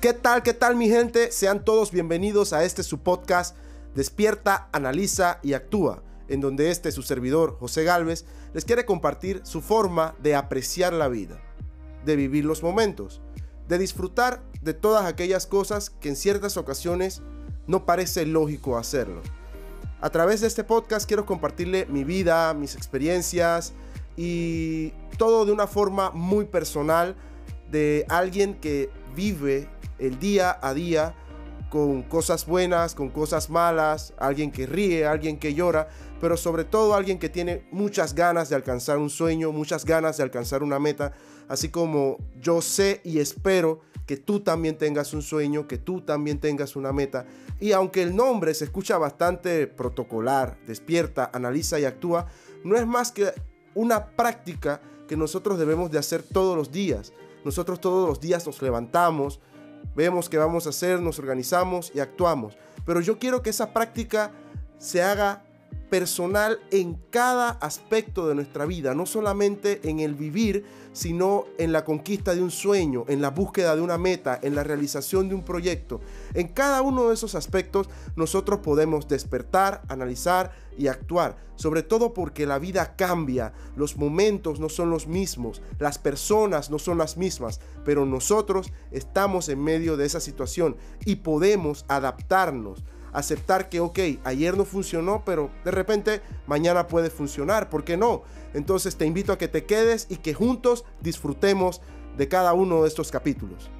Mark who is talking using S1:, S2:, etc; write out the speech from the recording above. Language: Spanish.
S1: ¿Qué tal, qué tal mi gente? Sean todos bienvenidos a este su podcast Despierta, Analiza y Actúa, en donde este su servidor, José Galvez, les quiere compartir su forma de apreciar la vida, de vivir los momentos, de disfrutar de todas aquellas cosas que en ciertas ocasiones no parece lógico hacerlo. A través de este podcast quiero compartirle mi vida, mis experiencias y todo de una forma muy personal de alguien que vive el día a día con cosas buenas, con cosas malas, alguien que ríe, alguien que llora, pero sobre todo alguien que tiene muchas ganas de alcanzar un sueño, muchas ganas de alcanzar una meta, así como yo sé y espero que tú también tengas un sueño, que tú también tengas una meta. Y aunque el nombre se escucha bastante protocolar, despierta, analiza y actúa, no es más que una práctica que nosotros debemos de hacer todos los días. Nosotros todos los días nos levantamos, vemos qué vamos a hacer, nos organizamos y actuamos. Pero yo quiero que esa práctica se haga personal en cada aspecto de nuestra vida, no solamente en el vivir, sino en la conquista de un sueño, en la búsqueda de una meta, en la realización de un proyecto. En cada uno de esos aspectos nosotros podemos despertar, analizar y actuar, sobre todo porque la vida cambia, los momentos no son los mismos, las personas no son las mismas, pero nosotros estamos en medio de esa situación y podemos adaptarnos aceptar que, ok, ayer no funcionó, pero de repente mañana puede funcionar, ¿por qué no? Entonces te invito a que te quedes y que juntos disfrutemos de cada uno de estos capítulos.